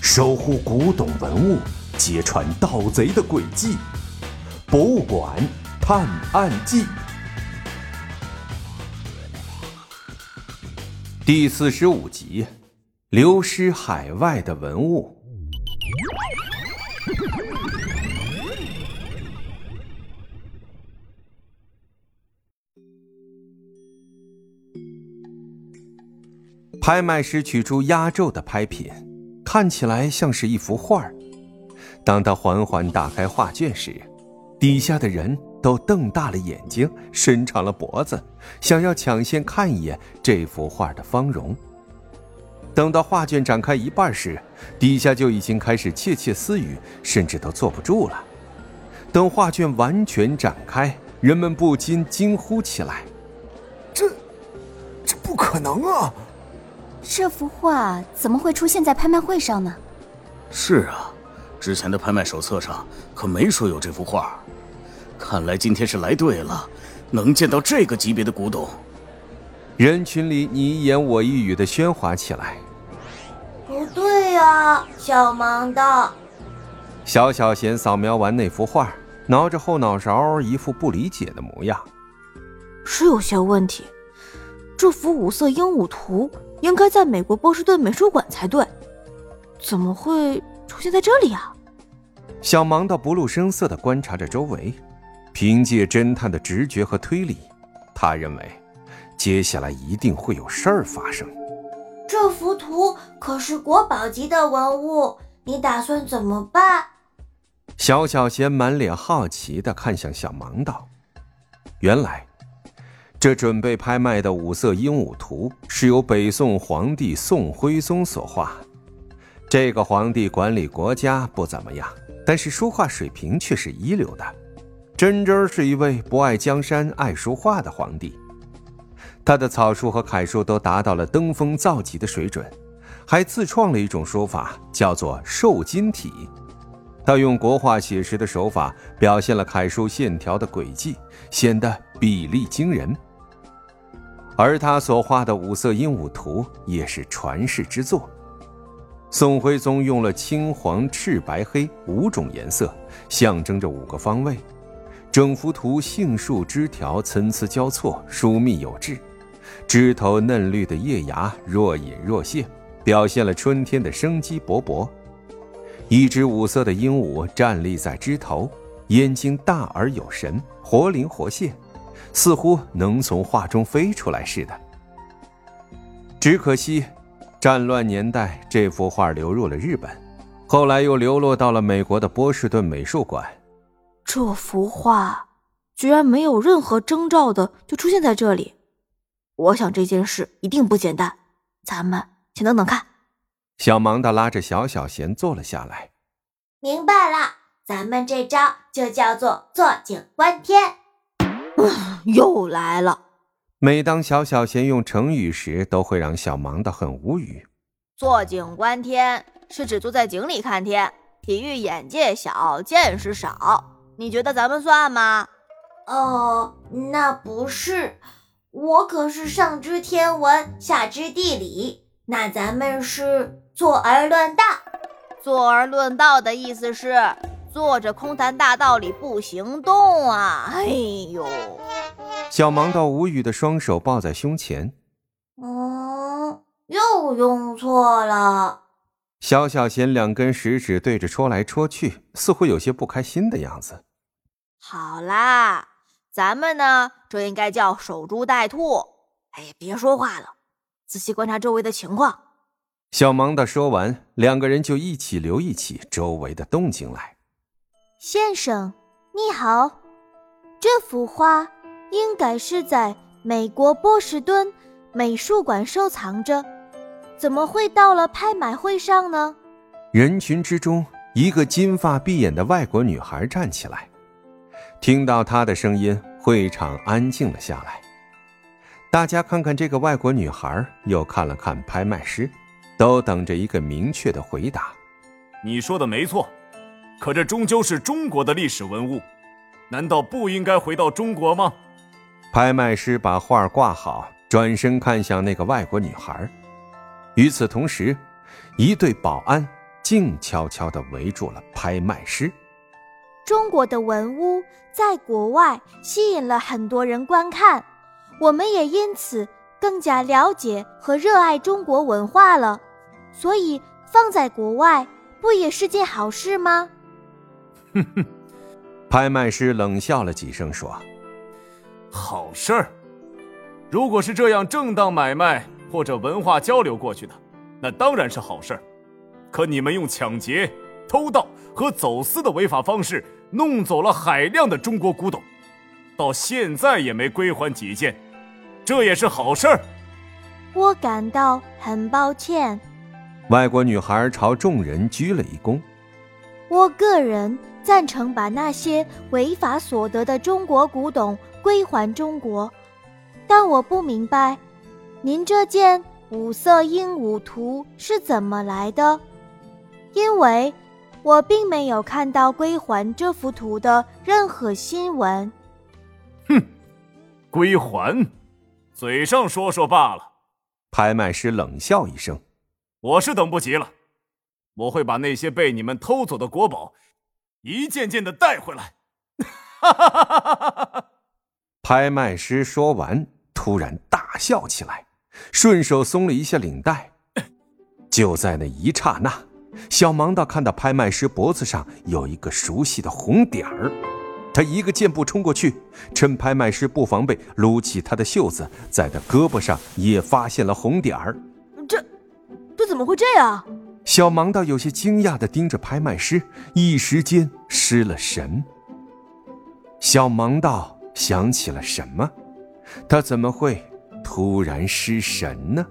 守护古董文物，揭穿盗贼的诡计，《博物馆探案记》第四十五集：流失海外的文物。拍卖师取出压轴的拍品，看起来像是一幅画。当他缓缓打开画卷时，底下的人都瞪大了眼睛，伸长了脖子，想要抢先看一眼这幅画的芳容。等到画卷展开一半时，底下就已经开始窃窃私语，甚至都坐不住了。等画卷完全展开，人们不禁惊呼起来：“这，这不可能啊！”这幅画怎么会出现在拍卖会上呢？是啊，之前的拍卖手册上可没说有这幅画。看来今天是来对了，能见到这个级别的古董。人群里你一言我一语的喧哗起来。不对呀，小盲道。小小贤扫描完那幅画，挠着后脑勺，一副不理解的模样。是有些问题。这幅五色鹦鹉图。应该在美国波士顿美术馆才对，怎么会出现在这里啊？小盲道不露声色地观察着周围，凭借侦探的直觉和推理，他认为接下来一定会有事儿发生。这幅图可是国宝级的文物，你打算怎么办？小小贤满脸好奇地看向小盲道，原来。这准备拍卖的五色鹦鹉图是由北宋皇帝宋徽宗所画。这个皇帝管理国家不怎么样，但是书画水平却是一流的，真真是一位不爱江山爱书画的皇帝。他的草书和楷书都达到了登峰造极的水准，还自创了一种书法，叫做瘦金体。他用国画写实的手法表现了楷书线条的轨迹，显得比例惊人。而他所画的五色鹦鹉图也是传世之作。宋徽宗用了青、黄、赤、白、黑五种颜色，象征着五个方位。整幅图杏树枝条参差交错，疏密有致。枝头嫩绿的叶芽若隐若现，表现了春天的生机勃勃。一只五色的鹦鹉站立在枝头，眼睛大而有神，活灵活现。似乎能从画中飞出来似的。只可惜，战乱年代，这幅画流入了日本，后来又流落到了美国的波士顿美术馆。这幅画居然没有任何征兆的就出现在这里，我想这件事一定不简单。咱们先等等看。小盲的拉着小小贤坐了下来。明白了，咱们这招就叫做坐井观天。又来了。每当小小贤用成语时，都会让小忙得很无语。坐井观天是指坐在井里看天，比喻眼界小、见识少。你觉得咱们算吗？哦，那不是，我可是上知天文，下知地理。那咱们是坐而论道。坐而论道的意思是。坐着空谈大道理不行动啊！哎呦，小盲道无语的双手抱在胸前。嗯，又用错了。小小贤两根食指对着戳来戳去，似乎有些不开心的样子。好啦，咱们呢，这应该叫守株待兔。哎，别说话了，仔细观察周围的情况。小盲道说完，两个人就一起留意起周围的动静来。先生，你好。这幅画应该是在美国波士顿美术馆收藏着，怎么会到了拍卖会上呢？人群之中，一个金发碧眼的外国女孩站起来。听到她的声音，会场安静了下来。大家看看这个外国女孩，又看了看拍卖师，都等着一个明确的回答。你说的没错。可这终究是中国的历史文物，难道不应该回到中国吗？拍卖师把画挂好，转身看向那个外国女孩。与此同时，一对保安静悄悄地围住了拍卖师。中国的文物在国外吸引了很多人观看，我们也因此更加了解和热爱中国文化了。所以放在国外不也是件好事吗？哼哼，拍卖师冷笑了几声，说：“好事儿。如果是这样正当买卖或者文化交流过去的，那当然是好事儿。可你们用抢劫、偷盗和走私的违法方式弄走了海量的中国古董，到现在也没归还几件，这也是好事儿。我感到很抱歉。”外国女孩朝众人鞠了一躬。我个人赞成把那些违法所得的中国古董归还中国，但我不明白，您这件五色鹦鹉图是怎么来的？因为我并没有看到归还这幅图的任何新闻。哼，归还，嘴上说说罢了。拍卖师冷笑一声。我是等不及了，我会把那些被你们偷走的国宝一件件的带回来。哈哈哈哈哈哈！拍卖师说完，突然大笑起来，顺手松了一下领带。就在那一刹那，小盲道看到拍卖师脖子上有一个熟悉的红点儿，他一个箭步冲过去，趁拍卖师不防备，撸起他的袖子，在他胳膊上也发现了红点儿。这这怎么会这样？小盲道有些惊讶的盯着拍卖师，一时间失了神。小盲道想起了什么？他怎么会突然失神呢？